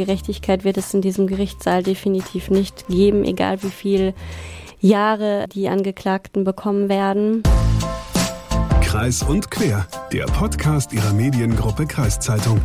Gerechtigkeit wird es in diesem Gerichtssaal definitiv nicht geben, egal wie viel Jahre die Angeklagten bekommen werden. Kreis und quer, der Podcast ihrer Mediengruppe Kreiszeitung.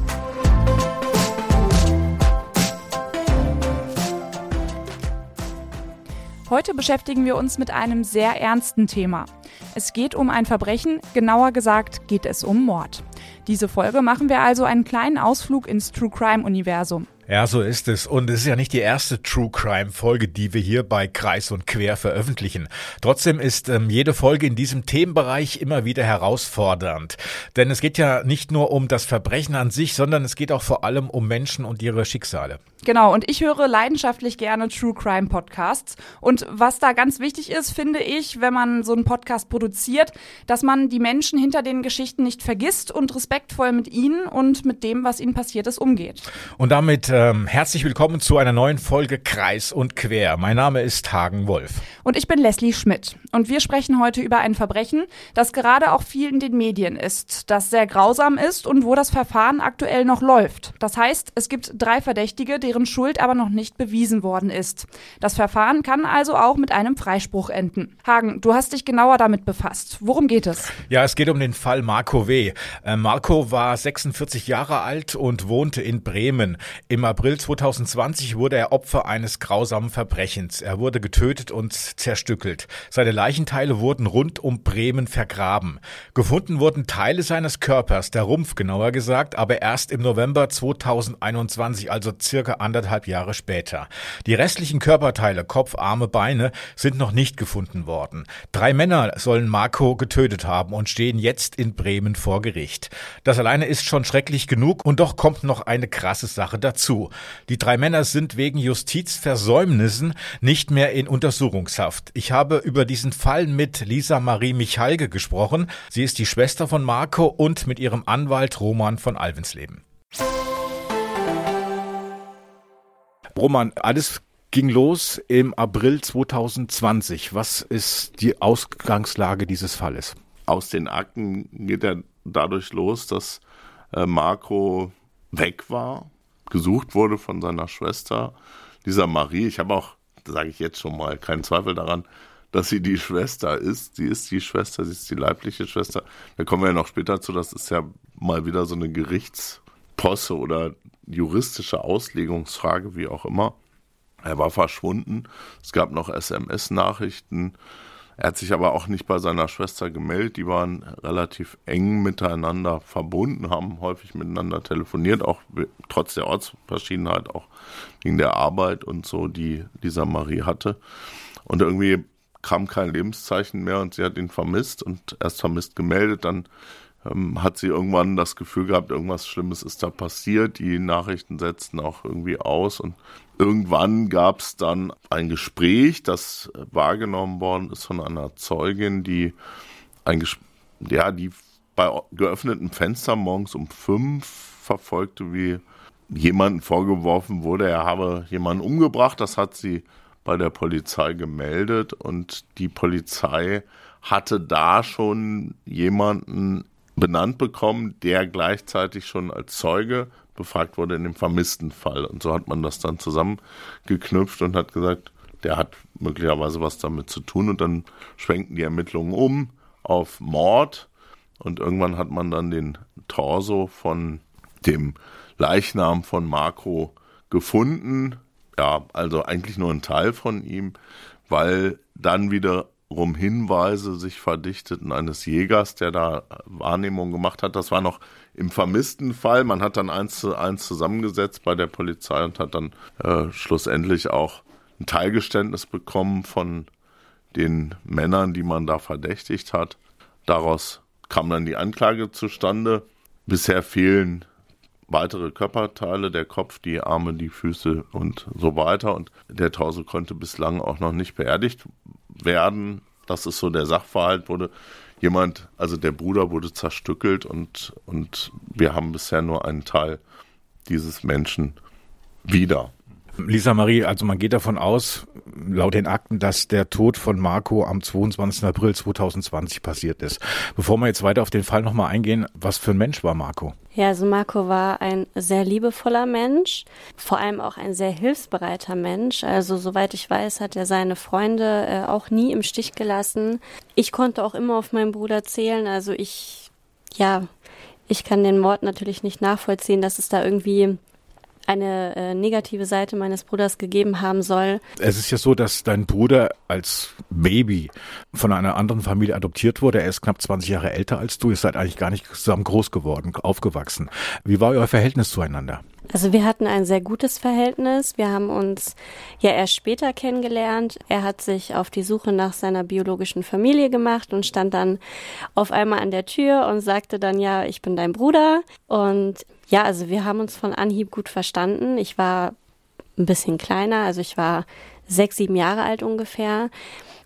Heute beschäftigen wir uns mit einem sehr ernsten Thema. Es geht um ein Verbrechen, genauer gesagt geht es um Mord. Diese Folge machen wir also einen kleinen Ausflug ins True Crime Universum. Ja, so ist es. Und es ist ja nicht die erste True Crime Folge, die wir hier bei Kreis und Quer veröffentlichen. Trotzdem ist ähm, jede Folge in diesem Themenbereich immer wieder herausfordernd. Denn es geht ja nicht nur um das Verbrechen an sich, sondern es geht auch vor allem um Menschen und ihre Schicksale. Genau, und ich höre leidenschaftlich gerne True Crime Podcasts. Und was da ganz wichtig ist, finde ich, wenn man so einen Podcast produziert, dass man die Menschen hinter den Geschichten nicht vergisst und respektvoll mit ihnen und mit dem, was ihnen passiert ist, umgeht. Und damit ähm, herzlich willkommen zu einer neuen Folge Kreis und Quer. Mein Name ist Hagen Wolf. Und ich bin Leslie Schmidt. Und wir sprechen heute über ein Verbrechen, das gerade auch viel in den Medien ist, das sehr grausam ist und wo das Verfahren aktuell noch läuft. Das heißt, es gibt drei Verdächtige, deren deren Schuld aber noch nicht bewiesen worden ist. Das Verfahren kann also auch mit einem Freispruch enden. Hagen, du hast dich genauer damit befasst. Worum geht es? Ja, es geht um den Fall Marco W. Äh, Marco war 46 Jahre alt und wohnte in Bremen. Im April 2020 wurde er Opfer eines grausamen Verbrechens. Er wurde getötet und zerstückelt. Seine Leichenteile wurden rund um Bremen vergraben. Gefunden wurden Teile seines Körpers, der Rumpf genauer gesagt, aber erst im November 2021, also circa anderthalb Jahre später. Die restlichen Körperteile, Kopf, Arme, Beine, sind noch nicht gefunden worden. Drei Männer sollen Marco getötet haben und stehen jetzt in Bremen vor Gericht. Das alleine ist schon schrecklich genug und doch kommt noch eine krasse Sache dazu. Die drei Männer sind wegen Justizversäumnissen nicht mehr in Untersuchungshaft. Ich habe über diesen Fall mit Lisa Marie Michalge gesprochen. Sie ist die Schwester von Marco und mit ihrem Anwalt Roman von Alvensleben. Roman, alles ging los im April 2020. Was ist die Ausgangslage dieses Falles? Aus den Akten geht er dadurch los, dass äh, Marco weg war, gesucht wurde von seiner Schwester, dieser Marie. Ich habe auch, sage ich jetzt schon mal, keinen Zweifel daran, dass sie die Schwester ist. Sie ist die Schwester, sie ist die leibliche Schwester. Da kommen wir ja noch später zu. Das ist ja mal wieder so eine Gerichtsposse oder juristische Auslegungsfrage, wie auch immer. Er war verschwunden. Es gab noch SMS-Nachrichten. Er hat sich aber auch nicht bei seiner Schwester gemeldet. Die waren relativ eng miteinander verbunden, haben häufig miteinander telefoniert, auch trotz der Ortsverschiedenheit, auch wegen der Arbeit und so, die dieser Marie hatte. Und irgendwie kam kein Lebenszeichen mehr und sie hat ihn vermisst und erst vermisst gemeldet, dann ähm, hat sie irgendwann das Gefühl gehabt, irgendwas Schlimmes ist da passiert. Die Nachrichten setzten auch irgendwie aus und irgendwann gab es dann ein Gespräch, das wahrgenommen worden ist von einer Zeugin, die ein Ges ja, die bei geöffnetem Fenster morgens um fünf verfolgte, wie jemandem vorgeworfen wurde, er habe jemanden umgebracht. Das hat sie bei der Polizei gemeldet und die Polizei hatte da schon jemanden benannt bekommen, der gleichzeitig schon als Zeuge befragt wurde in dem vermissten Fall. Und so hat man das dann zusammengeknüpft und hat gesagt, der hat möglicherweise was damit zu tun. Und dann schwenken die Ermittlungen um auf Mord. Und irgendwann hat man dann den Torso von dem Leichnam von Marco gefunden. Ja, also eigentlich nur ein Teil von ihm, weil dann wieder Hinweise sich verdichteten eines Jägers, der da Wahrnehmung gemacht hat. Das war noch im vermissten Fall. Man hat dann eins zu eins zusammengesetzt bei der Polizei und hat dann äh, schlussendlich auch ein Teilgeständnis bekommen von den Männern, die man da verdächtigt hat. Daraus kam dann die Anklage zustande. Bisher fehlen weitere Körperteile, der Kopf, die Arme, die Füße und so weiter. Und der Torso konnte bislang auch noch nicht beerdigt werden. Das ist so der Sachverhalt, wurde jemand, also der Bruder wurde zerstückelt und, und wir haben bisher nur einen Teil dieses Menschen wieder. Lisa Marie, also man geht davon aus, laut den Akten, dass der Tod von Marco am 22. April 2020 passiert ist. Bevor wir jetzt weiter auf den Fall nochmal eingehen, was für ein Mensch war Marco? Ja, also Marco war ein sehr liebevoller Mensch, vor allem auch ein sehr hilfsbereiter Mensch. Also soweit ich weiß, hat er seine Freunde äh, auch nie im Stich gelassen. Ich konnte auch immer auf meinen Bruder zählen. Also ich, ja, ich kann den Mord natürlich nicht nachvollziehen, dass es da irgendwie eine äh, negative Seite meines Bruders gegeben haben soll. Es ist ja so, dass dein Bruder als Baby von einer anderen Familie adoptiert wurde. Er ist knapp 20 Jahre älter als du. Ihr seid eigentlich gar nicht zusammen groß geworden, aufgewachsen. Wie war euer Verhältnis zueinander? Also wir hatten ein sehr gutes Verhältnis. Wir haben uns ja erst später kennengelernt. Er hat sich auf die Suche nach seiner biologischen Familie gemacht und stand dann auf einmal an der Tür und sagte dann, ja, ich bin dein Bruder. Und ja, also wir haben uns von Anhieb gut verstanden. Ich war ein bisschen kleiner, also ich war sechs, sieben Jahre alt ungefähr.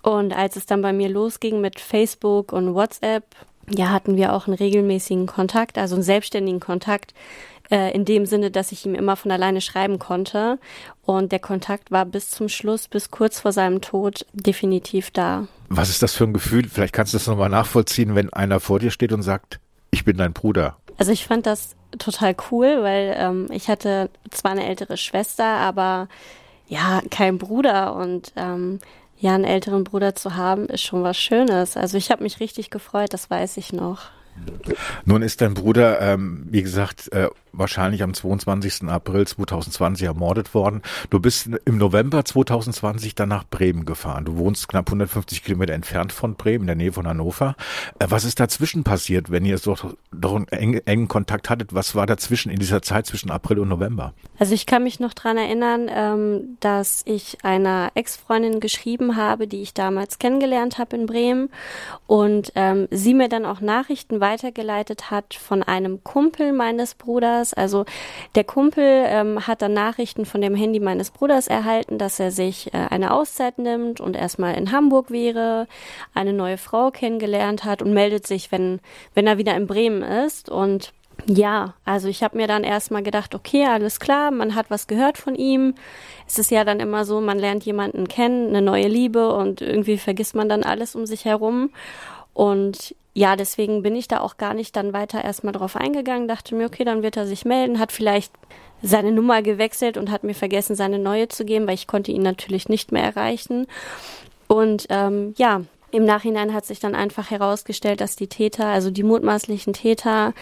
Und als es dann bei mir losging mit Facebook und WhatsApp, ja, hatten wir auch einen regelmäßigen Kontakt, also einen selbstständigen Kontakt, äh, in dem Sinne, dass ich ihm immer von alleine schreiben konnte. Und der Kontakt war bis zum Schluss, bis kurz vor seinem Tod definitiv da. Was ist das für ein Gefühl? Vielleicht kannst du das nochmal nachvollziehen, wenn einer vor dir steht und sagt, ich bin dein Bruder. Also ich fand das total cool, weil ähm, ich hatte zwar eine ältere Schwester, aber ja, kein Bruder und ähm, ja, einen älteren Bruder zu haben, ist schon was Schönes. Also ich habe mich richtig gefreut, das weiß ich noch. Nun ist dein Bruder, ähm, wie gesagt, äh, wahrscheinlich am 22. April 2020 ermordet worden. Du bist im November 2020 dann nach Bremen gefahren. Du wohnst knapp 150 Kilometer entfernt von Bremen, in der Nähe von Hannover. Äh, was ist dazwischen passiert, wenn ihr so doch einen engen, Kontakt hattet? Was war dazwischen in dieser Zeit zwischen April und November? Also ich kann mich noch dran erinnern, ähm, dass ich einer Ex-Freundin geschrieben habe, die ich damals kennengelernt habe in Bremen und ähm, sie mir dann auch Nachrichten weitergeleitet hat von einem Kumpel meines Bruders, Bruders. Also der Kumpel ähm, hat dann Nachrichten von dem Handy meines Bruders erhalten, dass er sich äh, eine Auszeit nimmt und erstmal in Hamburg wäre, eine neue Frau kennengelernt hat und meldet sich, wenn, wenn er wieder in Bremen ist. Und ja, also ich habe mir dann erstmal gedacht, okay, alles klar, man hat was gehört von ihm. Es ist ja dann immer so, man lernt jemanden kennen, eine neue Liebe und irgendwie vergisst man dann alles um sich herum. Und ja, deswegen bin ich da auch gar nicht dann weiter erstmal drauf eingegangen, dachte mir, okay, dann wird er sich melden, hat vielleicht seine Nummer gewechselt und hat mir vergessen, seine neue zu geben, weil ich konnte ihn natürlich nicht mehr erreichen. Und ähm, ja, im Nachhinein hat sich dann einfach herausgestellt, dass die Täter, also die mutmaßlichen Täter,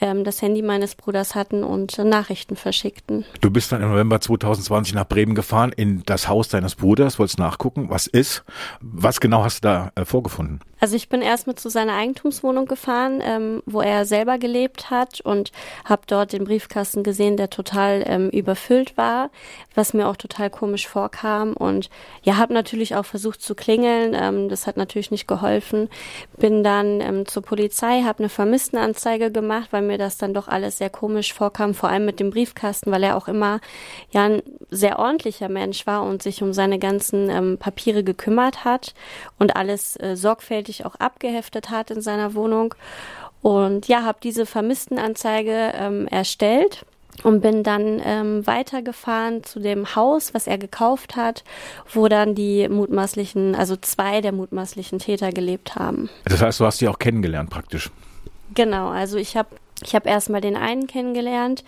ähm, das Handy meines Bruders hatten und äh, Nachrichten verschickten. Du bist dann im November 2020 nach Bremen gefahren, in das Haus deines Bruders, wolltest nachgucken, was ist. Was genau hast du da äh, vorgefunden? Also ich bin erstmal zu seiner Eigentumswohnung gefahren, ähm, wo er selber gelebt hat und habe dort den Briefkasten gesehen, der total ähm, überfüllt war, was mir auch total komisch vorkam. Und ja, habe natürlich auch versucht zu klingeln. Ähm, das hat natürlich nicht geholfen. Bin dann ähm, zur Polizei, habe eine Vermisstenanzeige gemacht, weil mir das dann doch alles sehr komisch vorkam, vor allem mit dem Briefkasten, weil er auch immer ja ein sehr ordentlicher Mensch war und sich um seine ganzen ähm, Papiere gekümmert hat und alles äh, sorgfältig sorgfältig auch abgeheftet hat in seiner Wohnung. Und ja, habe diese Vermisstenanzeige ähm, erstellt und bin dann ähm, weitergefahren zu dem Haus, was er gekauft hat, wo dann die mutmaßlichen, also zwei der mutmaßlichen Täter gelebt haben. Das heißt, du hast die auch kennengelernt praktisch. Genau, also ich habe ich habe erstmal den einen kennengelernt.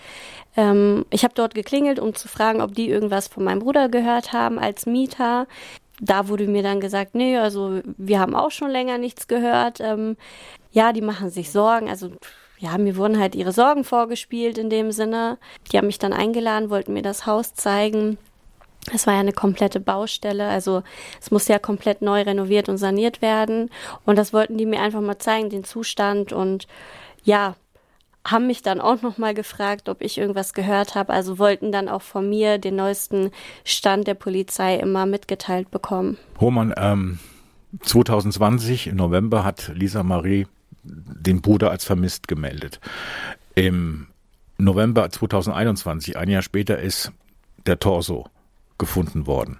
Ähm, ich habe dort geklingelt, um zu fragen, ob die irgendwas von meinem Bruder gehört haben als Mieter da wurde mir dann gesagt, nee, also wir haben auch schon länger nichts gehört. Ähm, ja, die machen sich Sorgen. Also ja, mir wurden halt ihre Sorgen vorgespielt in dem Sinne. Die haben mich dann eingeladen, wollten mir das Haus zeigen. Es war ja eine komplette Baustelle, also es musste ja komplett neu renoviert und saniert werden. Und das wollten die mir einfach mal zeigen, den Zustand. Und ja, haben mich dann auch noch mal gefragt, ob ich irgendwas gehört habe. Also wollten dann auch von mir den neuesten Stand der Polizei immer mitgeteilt bekommen. Roman, ähm, 2020 im November hat Lisa Marie den Bruder als vermisst gemeldet. Im November 2021, ein Jahr später, ist der Torso gefunden worden.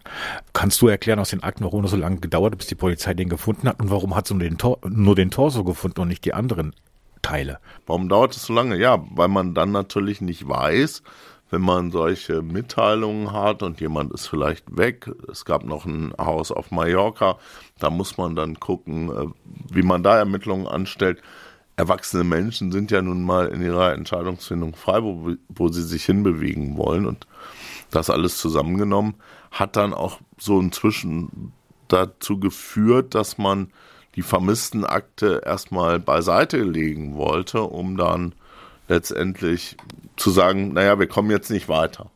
Kannst du erklären aus den Akten, warum es so lange gedauert hat, bis die Polizei den gefunden hat und warum hat sie nur den, Tor nur den Torso gefunden und nicht die anderen Teile. Warum dauert es so lange? Ja, weil man dann natürlich nicht weiß, wenn man solche Mitteilungen hat und jemand ist vielleicht weg. Es gab noch ein Haus auf Mallorca, da muss man dann gucken, äh, wie man da Ermittlungen anstellt. Erwachsene Menschen sind ja nun mal in ihrer Entscheidungsfindung frei, wo, wo sie sich hinbewegen wollen und das alles zusammengenommen hat dann auch so inzwischen dazu geführt, dass man die Vermisstenakte erstmal beiseite legen wollte, um dann letztendlich zu sagen, naja, wir kommen jetzt nicht weiter.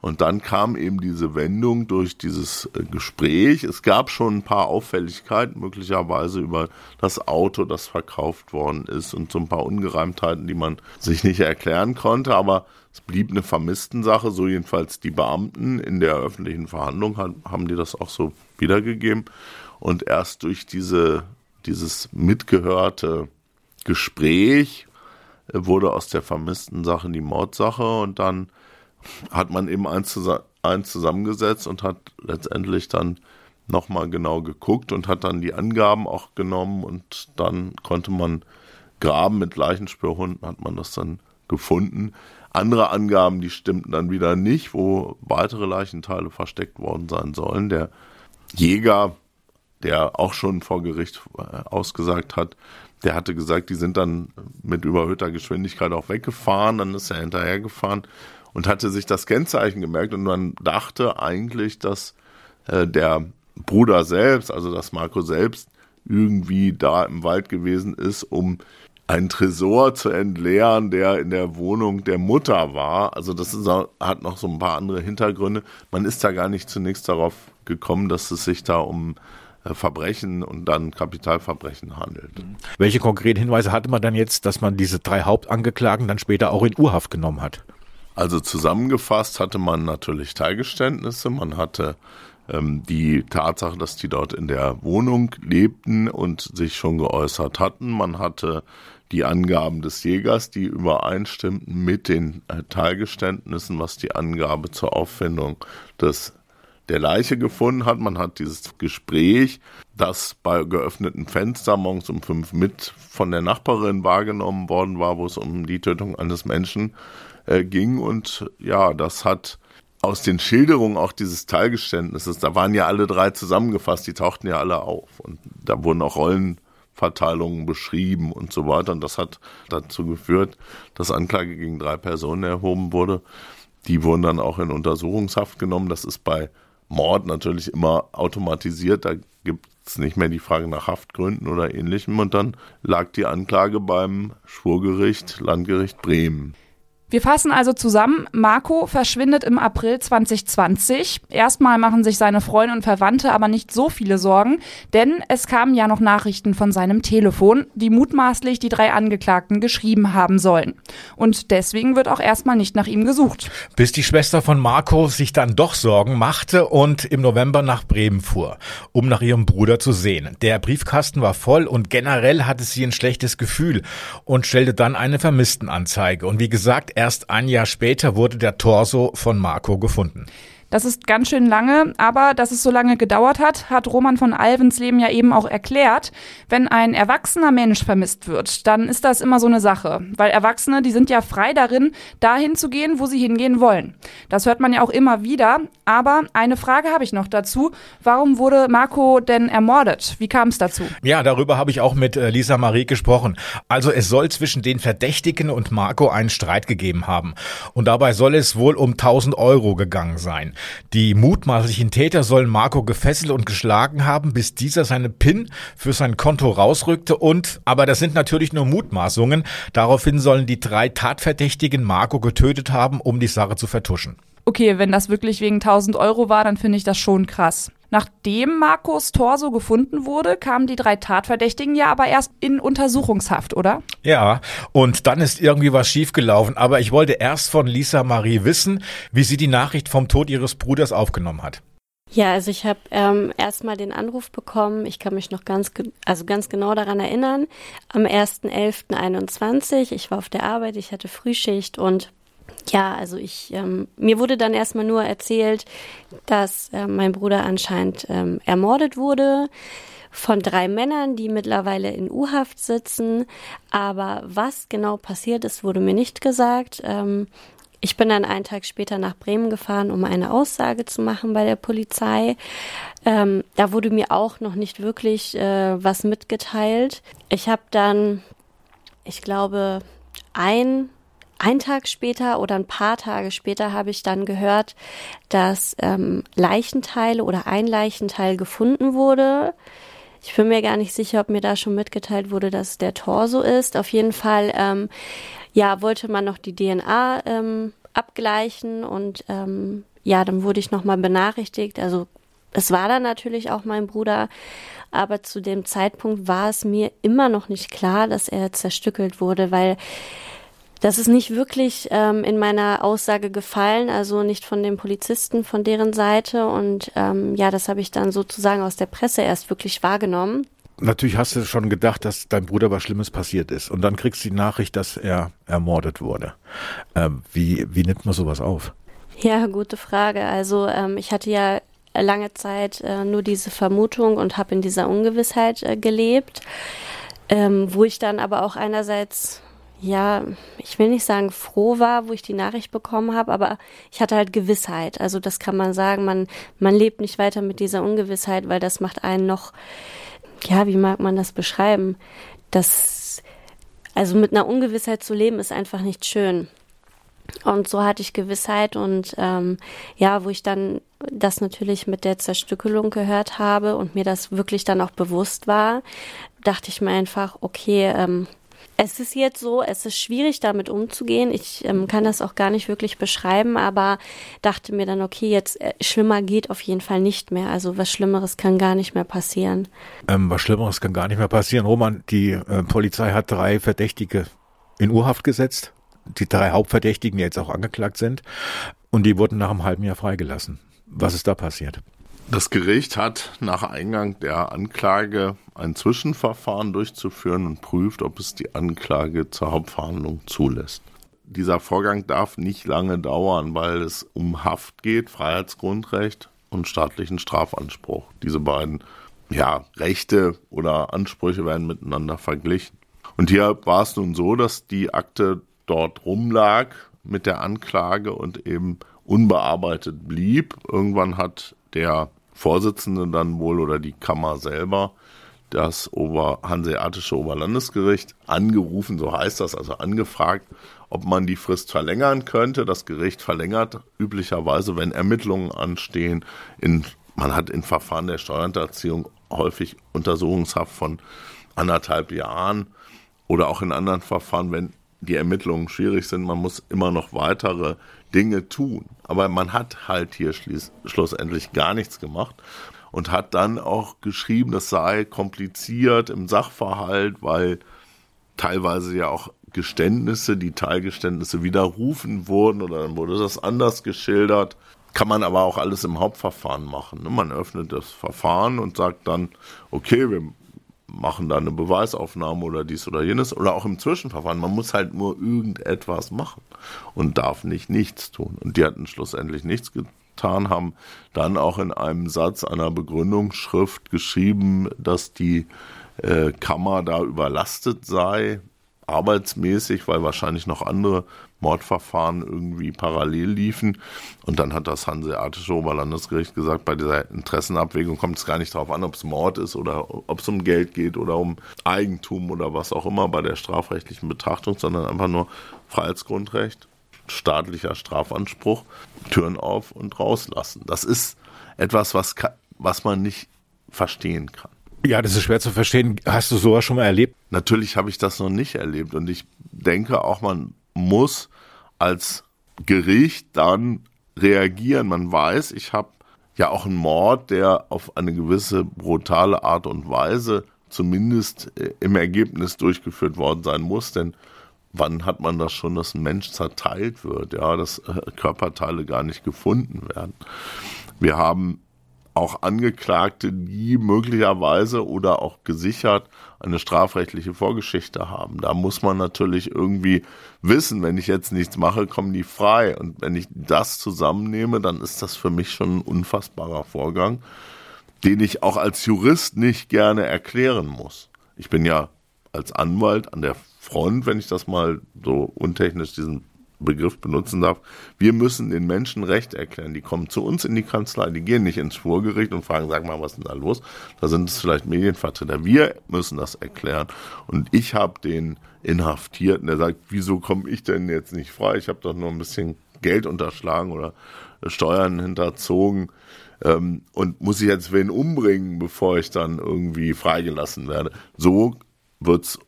Und dann kam eben diese Wendung durch dieses äh, Gespräch. Es gab schon ein paar Auffälligkeiten, möglicherweise über das Auto, das verkauft worden ist und so ein paar Ungereimtheiten, die man sich nicht erklären konnte. Aber es blieb eine Vermisstensache, so jedenfalls die Beamten in der öffentlichen Verhandlung haben die das auch so wiedergegeben. Und erst durch diese, dieses mitgehörte Gespräch wurde aus der vermissten Sache die Mordsache und dann hat man eben eins, eins zusammengesetzt und hat letztendlich dann nochmal genau geguckt und hat dann die Angaben auch genommen und dann konnte man graben mit Leichenspürhunden, hat man das dann gefunden. Andere Angaben, die stimmten dann wieder nicht, wo weitere Leichenteile versteckt worden sein sollen. Der Jäger, der auch schon vor Gericht äh, ausgesagt hat, der hatte gesagt, die sind dann mit überhöhter Geschwindigkeit auch weggefahren, dann ist er hinterhergefahren und hatte sich das Kennzeichen gemerkt und man dachte eigentlich, dass äh, der Bruder selbst, also dass Marco selbst irgendwie da im Wald gewesen ist, um einen Tresor zu entleeren, der in der Wohnung der Mutter war. Also das ist, hat noch so ein paar andere Hintergründe. Man ist da gar nicht zunächst darauf gekommen, dass es sich da um Verbrechen und dann Kapitalverbrechen handelt. Welche konkreten Hinweise hatte man dann jetzt, dass man diese drei Hauptangeklagen dann später auch in Urhaft genommen hat? Also zusammengefasst hatte man natürlich Teilgeständnisse, man hatte ähm, die Tatsache, dass die dort in der Wohnung lebten und sich schon geäußert hatten, man hatte die Angaben des Jägers, die übereinstimmten mit den äh, Teilgeständnissen, was die Angabe zur Auffindung des der Leiche gefunden hat. Man hat dieses Gespräch, das bei geöffneten Fenster morgens um fünf mit von der Nachbarin wahrgenommen worden war, wo es um die Tötung eines Menschen äh, ging. Und ja, das hat aus den Schilderungen auch dieses Teilgeständnisses, da waren ja alle drei zusammengefasst, die tauchten ja alle auf. Und da wurden auch Rollenverteilungen beschrieben und so weiter. Und das hat dazu geführt, dass Anklage gegen drei Personen erhoben wurde. Die wurden dann auch in Untersuchungshaft genommen. Das ist bei Mord natürlich immer automatisiert. Da gibt es nicht mehr die Frage nach Haftgründen oder ähnlichem. Und dann lag die Anklage beim Schwurgericht, Landgericht Bremen. Wir fassen also zusammen, Marco verschwindet im April 2020. Erstmal machen sich seine Freunde und Verwandte aber nicht so viele Sorgen, denn es kamen ja noch Nachrichten von seinem Telefon, die mutmaßlich die drei Angeklagten geschrieben haben sollen. Und deswegen wird auch erstmal nicht nach ihm gesucht. Bis die Schwester von Marco sich dann doch Sorgen machte und im November nach Bremen fuhr, um nach ihrem Bruder zu sehen. Der Briefkasten war voll und generell hatte sie ein schlechtes Gefühl und stellte dann eine Vermisstenanzeige. Und wie gesagt, Erst ein Jahr später wurde der Torso von Marco gefunden. Das ist ganz schön lange, aber dass es so lange gedauert hat, hat Roman von Alvens Leben ja eben auch erklärt. Wenn ein erwachsener Mensch vermisst wird, dann ist das immer so eine Sache, weil Erwachsene, die sind ja frei darin, dahin zu gehen, wo sie hingehen wollen. Das hört man ja auch immer wieder, aber eine Frage habe ich noch dazu. Warum wurde Marco denn ermordet? Wie kam es dazu? Ja, darüber habe ich auch mit äh, Lisa Marie gesprochen. Also es soll zwischen den Verdächtigen und Marco einen Streit gegeben haben und dabei soll es wohl um 1000 Euro gegangen sein. Die mutmaßlichen Täter sollen Marco gefesselt und geschlagen haben, bis dieser seine PIN für sein Konto rausrückte und, aber das sind natürlich nur Mutmaßungen, daraufhin sollen die drei Tatverdächtigen Marco getötet haben, um die Sache zu vertuschen. Okay, wenn das wirklich wegen 1000 Euro war, dann finde ich das schon krass. Nachdem Marcos Torso gefunden wurde, kamen die drei Tatverdächtigen ja aber erst in Untersuchungshaft, oder? Ja, und dann ist irgendwie was schiefgelaufen. Aber ich wollte erst von Lisa Marie wissen, wie sie die Nachricht vom Tod ihres Bruders aufgenommen hat. Ja, also ich habe ähm, erstmal den Anruf bekommen. Ich kann mich noch ganz, also ganz genau daran erinnern. Am 1.11.21. Ich war auf der Arbeit, ich hatte Frühschicht und ja, also ich, ähm, mir wurde dann erstmal nur erzählt, dass äh, mein Bruder anscheinend ähm, ermordet wurde von drei Männern, die mittlerweile in U-Haft sitzen. Aber was genau passiert ist, wurde mir nicht gesagt. Ähm, ich bin dann einen Tag später nach Bremen gefahren, um eine Aussage zu machen bei der Polizei. Ähm, da wurde mir auch noch nicht wirklich äh, was mitgeteilt. Ich habe dann, ich glaube, ein ein Tag später oder ein paar Tage später habe ich dann gehört, dass ähm, Leichenteile oder ein Leichenteil gefunden wurde. Ich bin mir gar nicht sicher, ob mir da schon mitgeteilt wurde, dass der Torso ist. Auf jeden Fall, ähm, ja, wollte man noch die DNA ähm, abgleichen und ähm, ja, dann wurde ich nochmal benachrichtigt. Also es war dann natürlich auch mein Bruder, aber zu dem Zeitpunkt war es mir immer noch nicht klar, dass er zerstückelt wurde, weil das ist nicht wirklich ähm, in meiner Aussage gefallen, also nicht von den Polizisten, von deren Seite. Und ähm, ja, das habe ich dann sozusagen aus der Presse erst wirklich wahrgenommen. Natürlich hast du schon gedacht, dass dein Bruder was Schlimmes passiert ist. Und dann kriegst du die Nachricht, dass er ermordet wurde. Ähm, wie, wie nimmt man sowas auf? Ja, gute Frage. Also ähm, ich hatte ja lange Zeit äh, nur diese Vermutung und habe in dieser Ungewissheit äh, gelebt, ähm, wo ich dann aber auch einerseits ja, ich will nicht sagen froh war, wo ich die Nachricht bekommen habe, aber ich hatte halt Gewissheit. Also das kann man sagen, man, man lebt nicht weiter mit dieser Ungewissheit, weil das macht einen noch, ja, wie mag man das beschreiben? Das, also mit einer Ungewissheit zu leben ist einfach nicht schön. Und so hatte ich Gewissheit und ähm, ja, wo ich dann das natürlich mit der Zerstückelung gehört habe und mir das wirklich dann auch bewusst war, dachte ich mir einfach, okay, ähm, es ist jetzt so, es ist schwierig damit umzugehen. Ich ähm, kann das auch gar nicht wirklich beschreiben, aber dachte mir dann, okay, jetzt äh, schlimmer geht auf jeden Fall nicht mehr. Also was Schlimmeres kann gar nicht mehr passieren. Ähm, was Schlimmeres kann gar nicht mehr passieren. Roman, die äh, Polizei hat drei Verdächtige in Urhaft gesetzt. Die drei Hauptverdächtigen, die jetzt auch angeklagt sind. Und die wurden nach einem halben Jahr freigelassen. Was ist da passiert? Das Gericht hat nach Eingang der Anklage ein Zwischenverfahren durchzuführen und prüft, ob es die Anklage zur Hauptverhandlung zulässt. Dieser Vorgang darf nicht lange dauern, weil es um Haft geht, Freiheitsgrundrecht und staatlichen Strafanspruch. Diese beiden ja, Rechte oder Ansprüche werden miteinander verglichen. Und hier war es nun so, dass die Akte dort rumlag mit der Anklage und eben unbearbeitet blieb. Irgendwann hat der Vorsitzende dann wohl oder die Kammer selber das Ober Hanseatische Oberlandesgericht angerufen, so heißt das, also angefragt, ob man die Frist verlängern könnte. Das Gericht verlängert üblicherweise, wenn Ermittlungen anstehen. In, man hat in Verfahren der Steuerhinterziehung häufig Untersuchungshaft von anderthalb Jahren oder auch in anderen Verfahren, wenn die Ermittlungen schwierig sind, man muss immer noch weitere Dinge tun. Aber man hat halt hier schlussendlich gar nichts gemacht und hat dann auch geschrieben, das sei kompliziert im Sachverhalt, weil teilweise ja auch Geständnisse, die Teilgeständnisse widerrufen wurden oder dann wurde das anders geschildert. Kann man aber auch alles im Hauptverfahren machen. Ne? Man öffnet das Verfahren und sagt dann, okay, wir machen da eine Beweisaufnahme oder dies oder jenes oder auch im Zwischenverfahren. Man muss halt nur irgendetwas machen und darf nicht nichts tun. Und die hatten schlussendlich nichts getan, haben dann auch in einem Satz einer Begründungsschrift geschrieben, dass die äh, Kammer da überlastet sei, arbeitsmäßig, weil wahrscheinlich noch andere Mordverfahren irgendwie parallel liefen. Und dann hat das Hanseatische Oberlandesgericht gesagt, bei dieser Interessenabwägung kommt es gar nicht darauf an, ob es Mord ist oder ob es um Geld geht oder um Eigentum oder was auch immer bei der strafrechtlichen Betrachtung, sondern einfach nur Freiheitsgrundrecht, staatlicher Strafanspruch, Türen auf und rauslassen. Das ist etwas, was, was man nicht verstehen kann. Ja, das ist schwer zu verstehen. Hast du sowas schon mal erlebt? Natürlich habe ich das noch nicht erlebt und ich denke auch, man muss als Gericht dann reagieren. Man weiß, ich habe ja auch einen Mord, der auf eine gewisse brutale Art und Weise zumindest äh, im Ergebnis durchgeführt worden sein muss, denn wann hat man das schon, dass ein Mensch zerteilt wird, ja, dass äh, Körperteile gar nicht gefunden werden. Wir haben auch Angeklagte, die möglicherweise oder auch gesichert eine strafrechtliche Vorgeschichte haben. Da muss man natürlich irgendwie wissen, wenn ich jetzt nichts mache, kommen die frei. Und wenn ich das zusammennehme, dann ist das für mich schon ein unfassbarer Vorgang, den ich auch als Jurist nicht gerne erklären muss. Ich bin ja als Anwalt an der Front, wenn ich das mal so untechnisch diesen Begriff benutzen darf. Wir müssen den Menschen Recht erklären. Die kommen zu uns in die Kanzlei, die gehen nicht ins Schwurgericht und fragen, sag mal, was ist denn da los? Da sind es vielleicht Medienvertreter. Wir müssen das erklären. Und ich habe den Inhaftierten, der sagt, wieso komme ich denn jetzt nicht frei? Ich habe doch nur ein bisschen Geld unterschlagen oder Steuern hinterzogen ähm, und muss ich jetzt wen umbringen, bevor ich dann irgendwie freigelassen werde. So wird's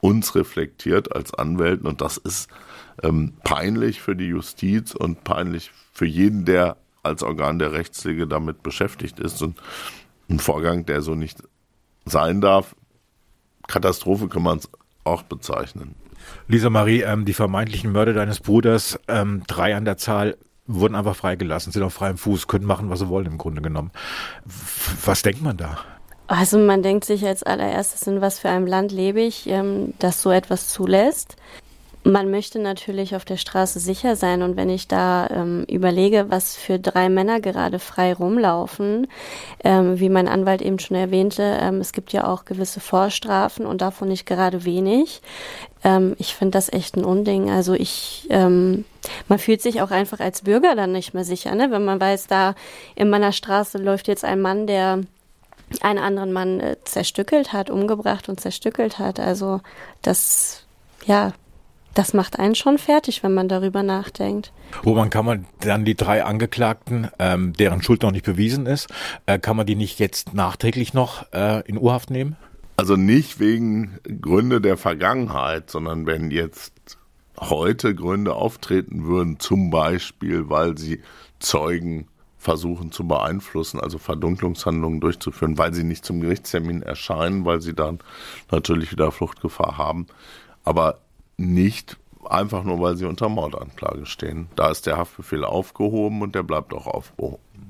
uns reflektiert als Anwälten und das ist ähm, peinlich für die Justiz und peinlich für jeden, der als Organ der Rechtspflege damit beschäftigt ist und ein Vorgang, der so nicht sein darf. Katastrophe kann man es auch bezeichnen. Lisa Marie, ähm, die vermeintlichen Mörder deines Bruders, ähm, drei an der Zahl, wurden einfach freigelassen, sind auf freiem Fuß, können machen, was sie wollen im Grunde genommen. Was denkt man da? Also man denkt sich als allererstes, in was für einem Land lebe ich, ähm, das so etwas zulässt. Man möchte natürlich auf der Straße sicher sein und wenn ich da ähm, überlege, was für drei Männer gerade frei rumlaufen, ähm, wie mein Anwalt eben schon erwähnte, ähm, es gibt ja auch gewisse Vorstrafen und davon nicht gerade wenig. Ähm, ich finde das echt ein Unding. Also ich, ähm, man fühlt sich auch einfach als Bürger dann nicht mehr sicher, ne? wenn man weiß, da in meiner Straße läuft jetzt ein Mann, der einen anderen Mann äh, zerstückelt hat, umgebracht und zerstückelt hat. Also das, ja, das macht einen schon fertig, wenn man darüber nachdenkt. Woran kann man dann die drei Angeklagten, ähm, deren Schuld noch nicht bewiesen ist, äh, kann man die nicht jetzt nachträglich noch äh, in Urhaft nehmen? Also nicht wegen Gründe der Vergangenheit, sondern wenn jetzt heute Gründe auftreten würden, zum Beispiel, weil sie Zeugen versuchen zu beeinflussen, also Verdunklungshandlungen durchzuführen, weil sie nicht zum Gerichtstermin erscheinen, weil sie dann natürlich wieder Fluchtgefahr haben. Aber nicht einfach nur, weil sie unter Mordanklage stehen. Da ist der Haftbefehl aufgehoben und der bleibt auch aufgehoben.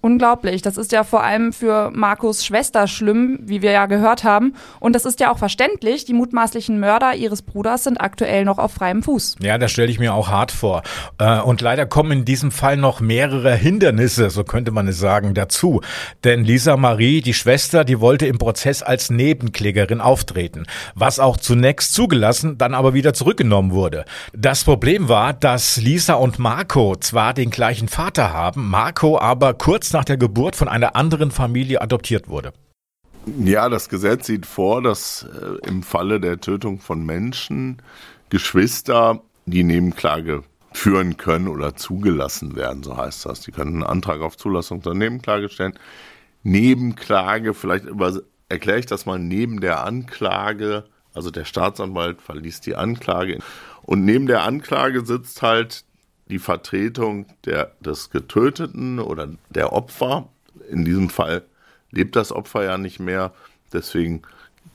Unglaublich. Das ist ja vor allem für Markus Schwester schlimm, wie wir ja gehört haben. Und das ist ja auch verständlich. Die mutmaßlichen Mörder ihres Bruders sind aktuell noch auf freiem Fuß. Ja, das stelle ich mir auch hart vor. Äh, und leider kommen in diesem Fall noch mehrere Hindernisse, so könnte man es sagen, dazu. Denn Lisa Marie, die Schwester, die wollte im Prozess als Nebenklägerin auftreten. Was auch zunächst zugelassen, dann aber wieder zurückgenommen wurde. Das Problem war, dass Lisa und Marco zwar den gleichen Vater haben, Marco aber kurz kurz nach der Geburt von einer anderen Familie adoptiert wurde. Ja, das Gesetz sieht vor, dass äh, im Falle der Tötung von Menschen Geschwister die Nebenklage führen können oder zugelassen werden, so heißt das. Die können einen Antrag auf Zulassung zur Nebenklage stellen. Nebenklage, vielleicht erkläre ich das mal, neben der Anklage, also der Staatsanwalt verliest die Anklage und neben der Anklage sitzt halt die Vertretung der, des Getöteten oder der Opfer. In diesem Fall lebt das Opfer ja nicht mehr. Deswegen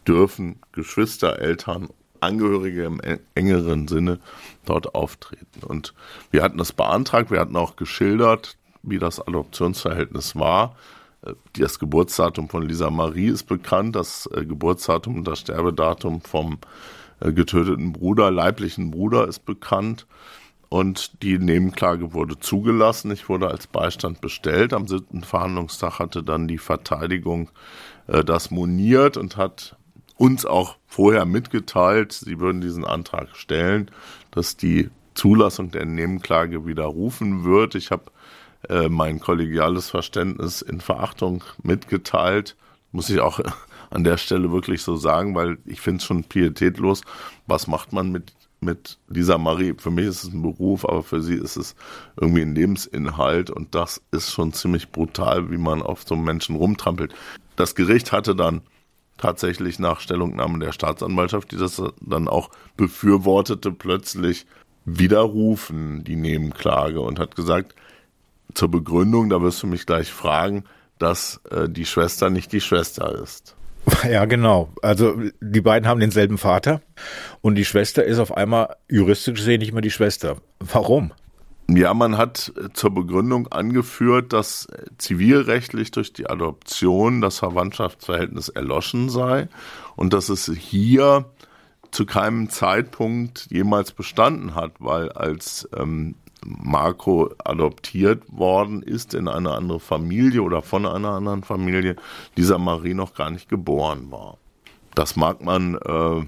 dürfen Geschwister, Eltern, Angehörige im engeren Sinne dort auftreten. Und wir hatten das beantragt, wir hatten auch geschildert, wie das Adoptionsverhältnis war. Das Geburtsdatum von Lisa Marie ist bekannt, das äh, Geburtsdatum und das Sterbedatum vom äh, getöteten Bruder, leiblichen Bruder ist bekannt und die Nebenklage wurde zugelassen. Ich wurde als Beistand bestellt. Am siebten Verhandlungstag hatte dann die Verteidigung äh, das moniert und hat uns auch vorher mitgeteilt, sie würden diesen Antrag stellen, dass die Zulassung der Nebenklage widerrufen wird. Ich habe äh, mein kollegiales Verständnis in Verachtung mitgeteilt. Muss ich auch an der Stelle wirklich so sagen, weil ich finde es schon pietätlos. Was macht man mit mit Lisa Marie. Für mich ist es ein Beruf, aber für sie ist es irgendwie ein Lebensinhalt und das ist schon ziemlich brutal, wie man auf so einem Menschen rumtrampelt. Das Gericht hatte dann tatsächlich nach Stellungnahme der Staatsanwaltschaft, die das dann auch befürwortete, plötzlich widerrufen, die Nebenklage und hat gesagt, zur Begründung, da wirst du mich gleich fragen, dass äh, die Schwester nicht die Schwester ist. Ja, genau. Also die beiden haben denselben Vater und die Schwester ist auf einmal juristisch gesehen nicht mehr die Schwester. Warum? Ja, man hat zur Begründung angeführt, dass zivilrechtlich durch die Adoption das Verwandtschaftsverhältnis erloschen sei und dass es hier zu keinem Zeitpunkt jemals bestanden hat, weil als ähm, Marco adoptiert worden ist in eine andere Familie oder von einer anderen Familie, dieser Marie noch gar nicht geboren war. Das mag man äh,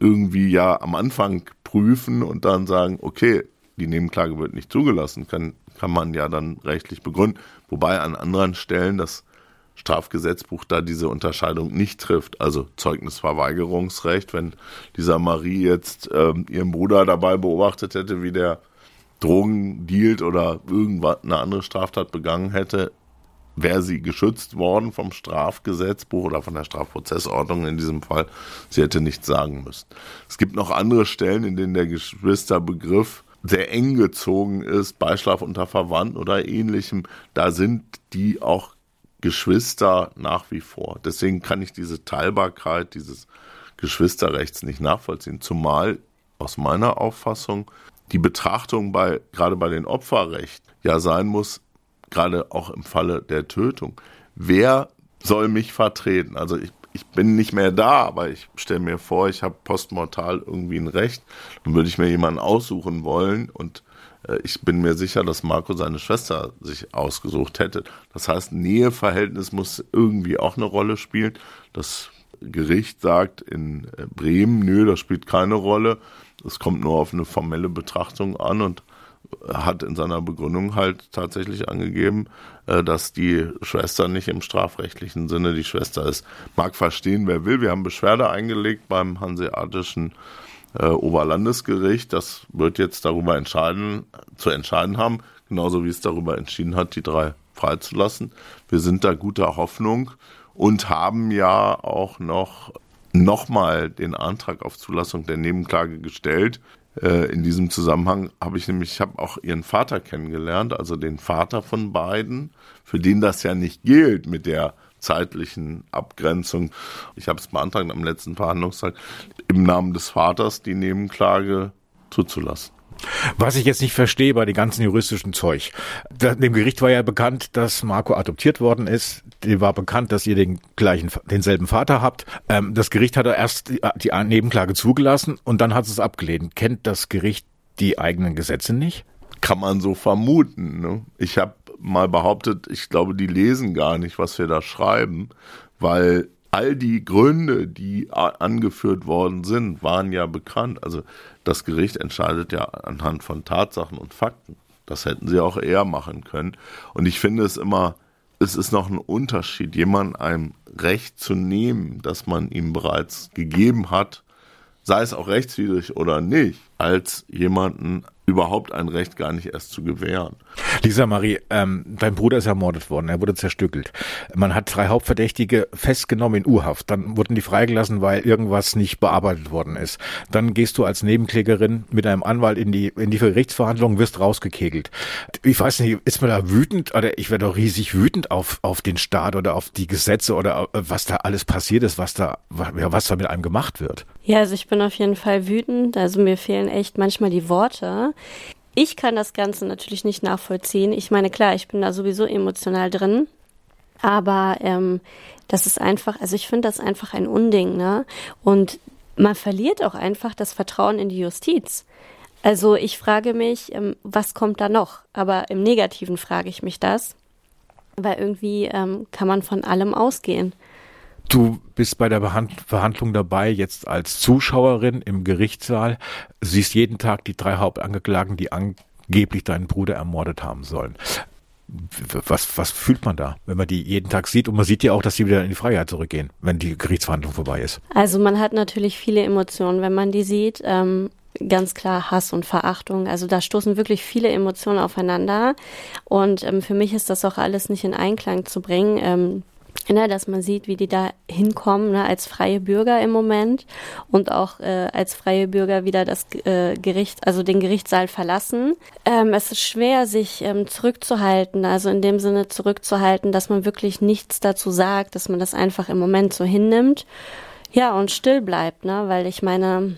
irgendwie ja am Anfang prüfen und dann sagen, okay, die Nebenklage wird nicht zugelassen, kann, kann man ja dann rechtlich begründen. Wobei an anderen Stellen das Strafgesetzbuch da diese Unterscheidung nicht trifft. Also Zeugnisverweigerungsrecht, wenn dieser Marie jetzt ähm, ihren Bruder dabei beobachtet hätte, wie der Drogen dealt oder irgendwas eine andere Straftat begangen hätte, wäre sie geschützt worden vom Strafgesetzbuch oder von der Strafprozessordnung in diesem Fall. Sie hätte nichts sagen müssen. Es gibt noch andere Stellen, in denen der Geschwisterbegriff sehr eng gezogen ist, Beischlaf unter Verwandten oder ähnlichem. Da sind die auch Geschwister nach wie vor. Deswegen kann ich diese Teilbarkeit dieses Geschwisterrechts nicht nachvollziehen. Zumal aus meiner Auffassung die Betrachtung bei, gerade bei den Opferrechten ja sein muss, gerade auch im Falle der Tötung. Wer soll mich vertreten? Also ich, ich bin nicht mehr da, aber ich stelle mir vor, ich habe postmortal irgendwie ein Recht. Dann würde ich mir jemanden aussuchen wollen und äh, ich bin mir sicher, dass Marco seine Schwester sich ausgesucht hätte. Das heißt, Näheverhältnis muss irgendwie auch eine Rolle spielen. Das Gericht sagt in äh, Bremen, nö, das spielt keine Rolle. Es kommt nur auf eine formelle Betrachtung an und hat in seiner Begründung halt tatsächlich angegeben, äh, dass die Schwester nicht im strafrechtlichen Sinne die Schwester ist. Mag verstehen, wer will. Wir haben Beschwerde eingelegt beim Hanseatischen äh, Oberlandesgericht. Das wird jetzt darüber entscheiden, zu entscheiden haben, genauso wie es darüber entschieden hat, die drei freizulassen. Wir sind da guter Hoffnung und haben ja auch noch nochmal den Antrag auf Zulassung der Nebenklage gestellt. Äh, in diesem Zusammenhang habe ich nämlich, ich habe auch ihren Vater kennengelernt, also den Vater von beiden, für den das ja nicht gilt mit der zeitlichen Abgrenzung. Ich habe es beantragt am letzten Verhandlungstag, im Namen des Vaters die Nebenklage zuzulassen. Was ich jetzt nicht verstehe bei dem ganzen juristischen Zeug. Dem Gericht war ja bekannt, dass Marco adoptiert worden ist. Dem war bekannt, dass ihr den gleichen, denselben Vater habt. Ähm, das Gericht hat erst die, Nebenklage zugelassen und dann hat es abgelehnt. Kennt das Gericht die eigenen Gesetze nicht? Kann man so vermuten. Ne? Ich habe mal behauptet, ich glaube, die lesen gar nicht, was wir da schreiben, weil all die Gründe, die angeführt worden sind, waren ja bekannt. Also das Gericht entscheidet ja anhand von Tatsachen und Fakten. Das hätten sie auch eher machen können. Und ich finde es immer, es ist noch ein Unterschied, jemand ein Recht zu nehmen, das man ihm bereits gegeben hat, sei es auch rechtswidrig oder nicht, als jemanden überhaupt ein Recht gar nicht erst zu gewähren. Lisa Marie, ähm, dein Bruder ist ermordet worden, er wurde zerstückelt. Man hat drei Hauptverdächtige festgenommen in Urhaft, dann wurden die freigelassen, weil irgendwas nicht bearbeitet worden ist. Dann gehst du als Nebenklägerin mit einem Anwalt in die, in die Gerichtsverhandlung, wirst rausgekegelt. Ich weiß nicht, ist man da wütend oder ich werde doch riesig wütend auf, auf den Staat oder auf die Gesetze oder äh, was da alles passiert ist, was da, was da mit einem gemacht wird. Ja, also ich bin auf jeden Fall wütend. Also mir fehlen echt manchmal die Worte. Ich kann das Ganze natürlich nicht nachvollziehen. Ich meine, klar, ich bin da sowieso emotional drin. Aber ähm, das ist einfach, also ich finde das einfach ein Unding, ne? Und man verliert auch einfach das Vertrauen in die Justiz. Also ich frage mich, ähm, was kommt da noch? Aber im Negativen frage ich mich das. Weil irgendwie ähm, kann man von allem ausgehen. Du bist bei der Verhandlung dabei, jetzt als Zuschauerin im Gerichtssaal, siehst jeden Tag die drei Hauptangeklagten, die angeblich deinen Bruder ermordet haben sollen. Was, was fühlt man da, wenn man die jeden Tag sieht? Und man sieht ja auch, dass sie wieder in die Freiheit zurückgehen, wenn die Gerichtsverhandlung vorbei ist. Also man hat natürlich viele Emotionen, wenn man die sieht. Ähm, ganz klar Hass und Verachtung. Also da stoßen wirklich viele Emotionen aufeinander. Und ähm, für mich ist das auch alles nicht in Einklang zu bringen. Ähm, Ne, dass man sieht, wie die da hinkommen ne, als freie Bürger im Moment und auch äh, als freie Bürger wieder das äh, Gericht, also den Gerichtssaal verlassen. Ähm, es ist schwer, sich ähm, zurückzuhalten, also in dem Sinne zurückzuhalten, dass man wirklich nichts dazu sagt, dass man das einfach im Moment so hinnimmt. Ja, und still bleibt, ne, weil ich meine,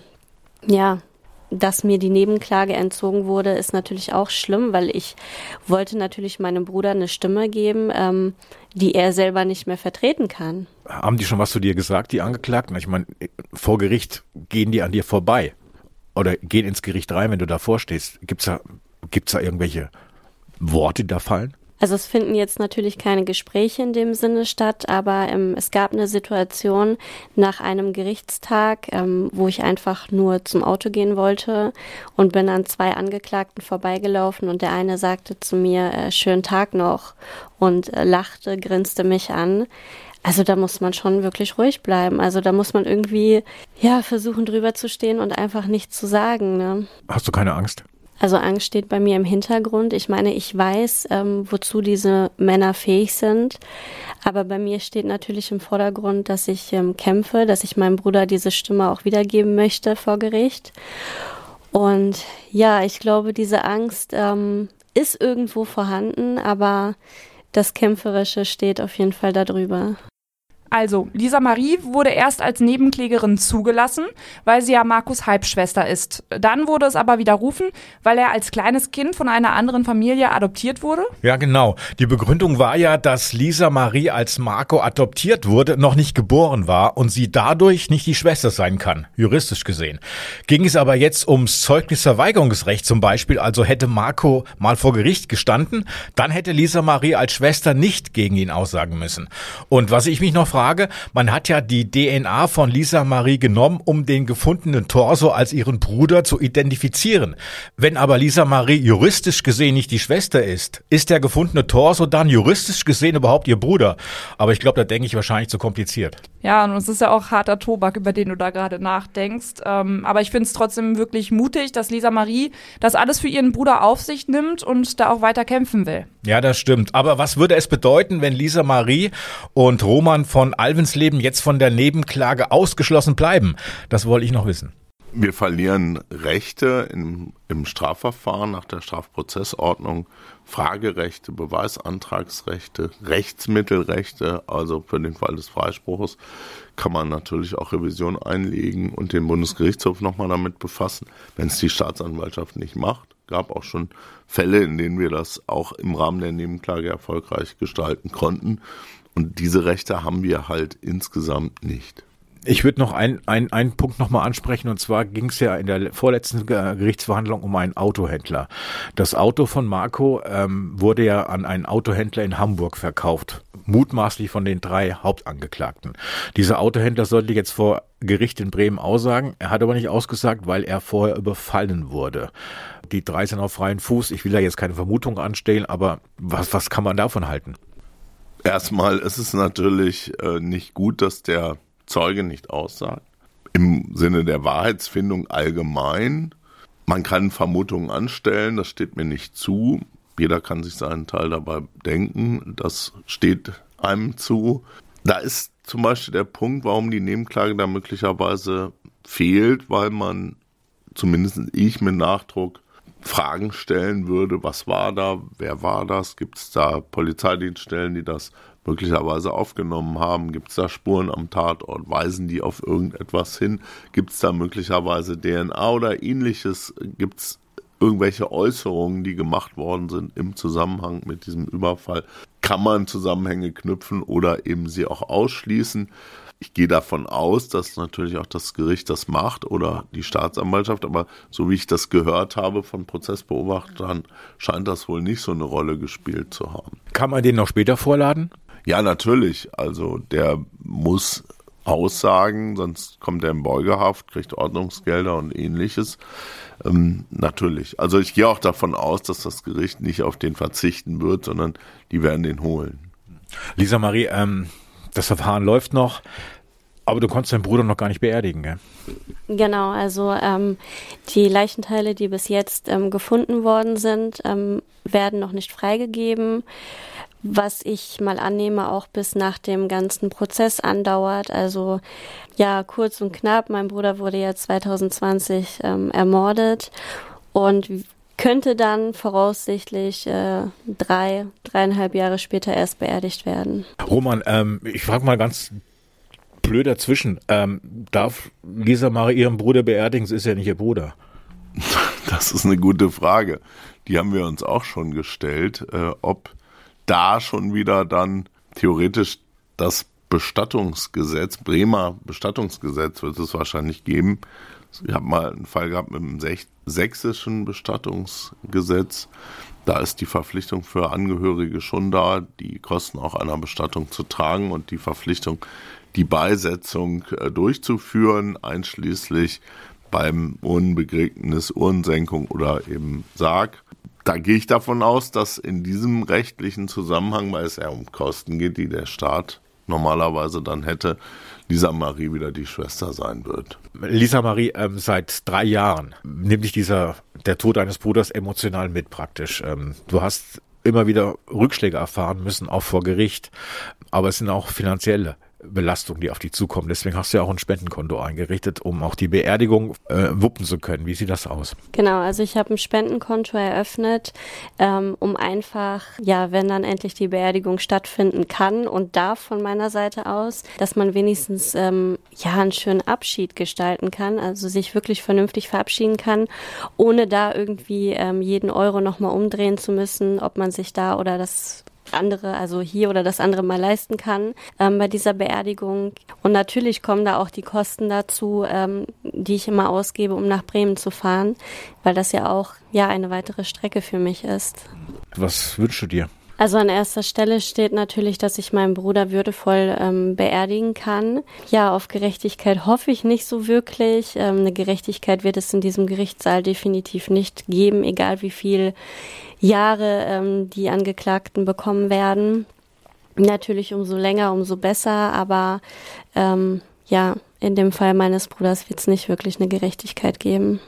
ja, dass mir die Nebenklage entzogen wurde, ist natürlich auch schlimm, weil ich wollte natürlich meinem Bruder eine Stimme geben, ähm, die er selber nicht mehr vertreten kann. Haben die schon was zu dir gesagt, die Angeklagten? Ich meine, vor Gericht gehen die an dir vorbei oder gehen ins Gericht rein, wenn du davor stehst. Gibt's da, gibt's da irgendwelche Worte, die da fallen? Also es finden jetzt natürlich keine Gespräche in dem Sinne statt, aber ähm, es gab eine Situation nach einem Gerichtstag, ähm, wo ich einfach nur zum Auto gehen wollte und bin an zwei Angeklagten vorbeigelaufen und der eine sagte zu mir, äh, schönen Tag noch und äh, lachte, grinste mich an. Also da muss man schon wirklich ruhig bleiben. Also da muss man irgendwie ja versuchen drüber zu stehen und einfach nichts zu sagen. Ne? Hast du keine Angst? Also Angst steht bei mir im Hintergrund. Ich meine, ich weiß, ähm, wozu diese Männer fähig sind. Aber bei mir steht natürlich im Vordergrund, dass ich ähm, kämpfe, dass ich meinem Bruder diese Stimme auch wiedergeben möchte vor Gericht. Und ja, ich glaube, diese Angst ähm, ist irgendwo vorhanden, aber das Kämpferische steht auf jeden Fall darüber. Also, Lisa Marie wurde erst als Nebenklägerin zugelassen, weil sie ja Markus Halbschwester ist. Dann wurde es aber widerrufen, weil er als kleines Kind von einer anderen Familie adoptiert wurde. Ja, genau. Die Begründung war ja, dass Lisa Marie als Marco adoptiert wurde, noch nicht geboren war und sie dadurch nicht die Schwester sein kann, juristisch gesehen. Ging es aber jetzt ums Zeugnisverweigerungsrecht zum Beispiel, also hätte Marco mal vor Gericht gestanden, dann hätte Lisa Marie als Schwester nicht gegen ihn aussagen müssen. Und was ich mich noch Frage. Man hat ja die DNA von Lisa Marie genommen, um den gefundenen Torso als ihren Bruder zu identifizieren. Wenn aber Lisa Marie juristisch gesehen nicht die Schwester ist, ist der gefundene Torso dann juristisch gesehen überhaupt ihr Bruder? Aber ich glaube, da denke ich wahrscheinlich zu kompliziert. Ja, und es ist ja auch harter Tobak, über den du da gerade nachdenkst. Ähm, aber ich finde es trotzdem wirklich mutig, dass Lisa Marie das alles für ihren Bruder auf sich nimmt und da auch weiter kämpfen will. Ja, das stimmt. Aber was würde es bedeuten, wenn Lisa Marie und Roman von von Alvensleben jetzt von der Nebenklage ausgeschlossen bleiben? Das wollte ich noch wissen. Wir verlieren Rechte im, im Strafverfahren nach der Strafprozessordnung, Fragerechte, Beweisantragsrechte, Rechtsmittelrechte, also für den Fall des Freispruches kann man natürlich auch Revision einlegen und den Bundesgerichtshof nochmal damit befassen, wenn es die Staatsanwaltschaft nicht macht. Gab auch schon Fälle, in denen wir das auch im Rahmen der Nebenklage erfolgreich gestalten konnten. Und diese Rechte haben wir halt insgesamt nicht. Ich würde noch einen ein Punkt nochmal ansprechen und zwar ging es ja in der vorletzten Gerichtsverhandlung um einen Autohändler. Das Auto von Marco ähm, wurde ja an einen Autohändler in Hamburg verkauft, mutmaßlich von den drei Hauptangeklagten. Dieser Autohändler sollte jetzt vor Gericht in Bremen aussagen, er hat aber nicht ausgesagt, weil er vorher überfallen wurde. Die drei sind auf freien Fuß, ich will da jetzt keine Vermutung anstellen, aber was, was kann man davon halten? Erstmal ist es natürlich äh, nicht gut, dass der Zeuge nicht aussagt. Im Sinne der Wahrheitsfindung allgemein. Man kann Vermutungen anstellen, das steht mir nicht zu. Jeder kann sich seinen Teil dabei denken, das steht einem zu. Da ist zum Beispiel der Punkt, warum die Nebenklage da möglicherweise fehlt, weil man, zumindest ich mit Nachdruck, Fragen stellen würde, was war da, wer war das, gibt es da Polizeidienststellen, die das möglicherweise aufgenommen haben, gibt es da Spuren am Tatort, weisen die auf irgendetwas hin, gibt es da möglicherweise DNA oder ähnliches, gibt es irgendwelche Äußerungen, die gemacht worden sind im Zusammenhang mit diesem Überfall, kann man Zusammenhänge knüpfen oder eben sie auch ausschließen. Ich gehe davon aus, dass natürlich auch das Gericht das macht oder die Staatsanwaltschaft, aber so wie ich das gehört habe von Prozessbeobachtern, scheint das wohl nicht so eine Rolle gespielt zu haben. Kann man den noch später vorladen? Ja, natürlich. Also der muss aussagen, sonst kommt er in Beugehaft, kriegt Ordnungsgelder und ähnliches. Ähm, natürlich. Also ich gehe auch davon aus, dass das Gericht nicht auf den verzichten wird, sondern die werden den holen. Lisa Marie, ähm, das Verfahren läuft noch. Aber du konntest deinen Bruder noch gar nicht beerdigen, gell? Genau, also ähm, die Leichenteile, die bis jetzt ähm, gefunden worden sind, ähm, werden noch nicht freigegeben, was ich mal annehme, auch bis nach dem ganzen Prozess andauert. Also ja, kurz und knapp, mein Bruder wurde ja 2020 ähm, ermordet und könnte dann voraussichtlich äh, drei, dreieinhalb Jahre später erst beerdigt werden. Roman, ähm, ich frage mal ganz blöd dazwischen. Ähm, darf Lisa Marie ihren Bruder beerdigen? Sie ist ja nicht ihr Bruder. Das ist eine gute Frage. Die haben wir uns auch schon gestellt, äh, ob da schon wieder dann theoretisch das Bestattungsgesetz, Bremer Bestattungsgesetz wird es wahrscheinlich geben, ich habe mal einen Fall gehabt mit dem sächsischen Bestattungsgesetz. Da ist die Verpflichtung für Angehörige schon da, die Kosten auch einer Bestattung zu tragen und die Verpflichtung, die Beisetzung äh, durchzuführen, einschließlich beim Urnenbegräbnis, Urnensenkung oder eben Sarg. Da gehe ich davon aus, dass in diesem rechtlichen Zusammenhang, weil es ja um Kosten geht, die der Staat normalerweise dann hätte, Lisa Marie wieder die Schwester sein wird. Lisa Marie, ähm, seit drei Jahren nimmt dich dieser, der Tod deines Bruders emotional mit praktisch. Ähm, du hast immer wieder Rückschläge erfahren müssen, auch vor Gericht, aber es sind auch finanzielle. Belastung, die auf dich zukommen. Deswegen hast du ja auch ein Spendenkonto eingerichtet, um auch die Beerdigung äh, wuppen zu können. Wie sieht das aus? Genau, also ich habe ein Spendenkonto eröffnet, ähm, um einfach, ja, wenn dann endlich die Beerdigung stattfinden kann und darf von meiner Seite aus, dass man wenigstens ähm, ja einen schönen Abschied gestalten kann, also sich wirklich vernünftig verabschieden kann, ohne da irgendwie ähm, jeden Euro nochmal umdrehen zu müssen, ob man sich da oder das andere, also hier oder das andere mal leisten kann ähm, bei dieser Beerdigung. Und natürlich kommen da auch die Kosten dazu, ähm, die ich immer ausgebe, um nach Bremen zu fahren, weil das ja auch ja eine weitere Strecke für mich ist. Was wünschst du dir? Also an erster Stelle steht natürlich, dass ich meinen Bruder würdevoll ähm, beerdigen kann. Ja, auf Gerechtigkeit hoffe ich nicht so wirklich. Ähm, eine Gerechtigkeit wird es in diesem Gerichtssaal definitiv nicht geben, egal wie viel Jahre ähm, die Angeklagten bekommen werden. Natürlich umso länger, umso besser, aber ähm, ja, in dem Fall meines Bruders wird es nicht wirklich eine Gerechtigkeit geben.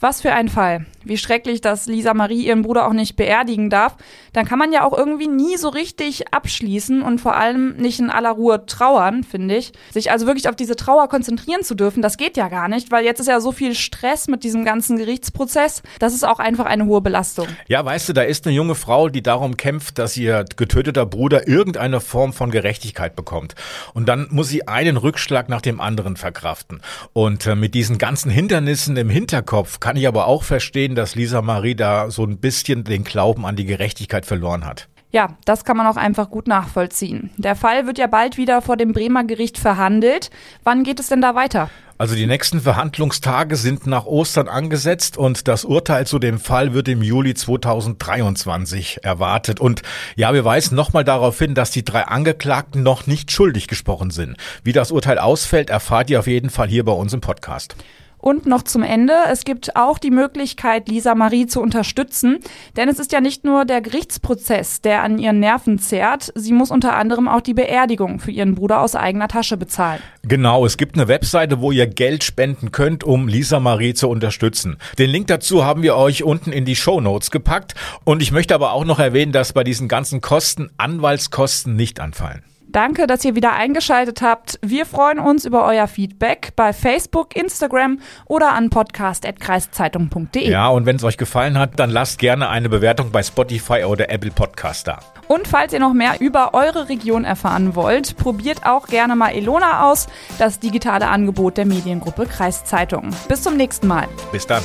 Was für ein Fall. Wie schrecklich, dass Lisa Marie ihren Bruder auch nicht beerdigen darf. Dann kann man ja auch irgendwie nie so richtig abschließen und vor allem nicht in aller Ruhe trauern, finde ich. Sich also wirklich auf diese Trauer konzentrieren zu dürfen, das geht ja gar nicht, weil jetzt ist ja so viel Stress mit diesem ganzen Gerichtsprozess. Das ist auch einfach eine hohe Belastung. Ja, weißt du, da ist eine junge Frau, die darum kämpft, dass ihr getöteter Bruder irgendeine Form von Gerechtigkeit bekommt. Und dann muss sie einen Rückschlag nach dem anderen verkraften. Und äh, mit diesen ganzen Hindernissen im Hinterkopf kann kann ich aber auch verstehen, dass Lisa Marie da so ein bisschen den Glauben an die Gerechtigkeit verloren hat. Ja, das kann man auch einfach gut nachvollziehen. Der Fall wird ja bald wieder vor dem Bremer Gericht verhandelt. Wann geht es denn da weiter? Also die nächsten Verhandlungstage sind nach Ostern angesetzt und das Urteil zu dem Fall wird im Juli 2023 erwartet. Und ja, wir weisen nochmal darauf hin, dass die drei Angeklagten noch nicht schuldig gesprochen sind. Wie das Urteil ausfällt, erfahrt ihr auf jeden Fall hier bei uns im Podcast. Und noch zum Ende, es gibt auch die Möglichkeit, Lisa Marie zu unterstützen, denn es ist ja nicht nur der Gerichtsprozess, der an ihren Nerven zehrt, sie muss unter anderem auch die Beerdigung für ihren Bruder aus eigener Tasche bezahlen. Genau, es gibt eine Webseite, wo ihr Geld spenden könnt, um Lisa Marie zu unterstützen. Den Link dazu haben wir euch unten in die Show Notes gepackt und ich möchte aber auch noch erwähnen, dass bei diesen ganzen Kosten Anwaltskosten nicht anfallen. Danke, dass ihr wieder eingeschaltet habt. Wir freuen uns über euer Feedback bei Facebook, Instagram oder an podcast.kreiszeitung.de. Ja, und wenn es euch gefallen hat, dann lasst gerne eine Bewertung bei Spotify oder Apple Podcast da. Und falls ihr noch mehr über eure Region erfahren wollt, probiert auch gerne mal Elona aus, das digitale Angebot der Mediengruppe Kreiszeitung. Bis zum nächsten Mal. Bis dann.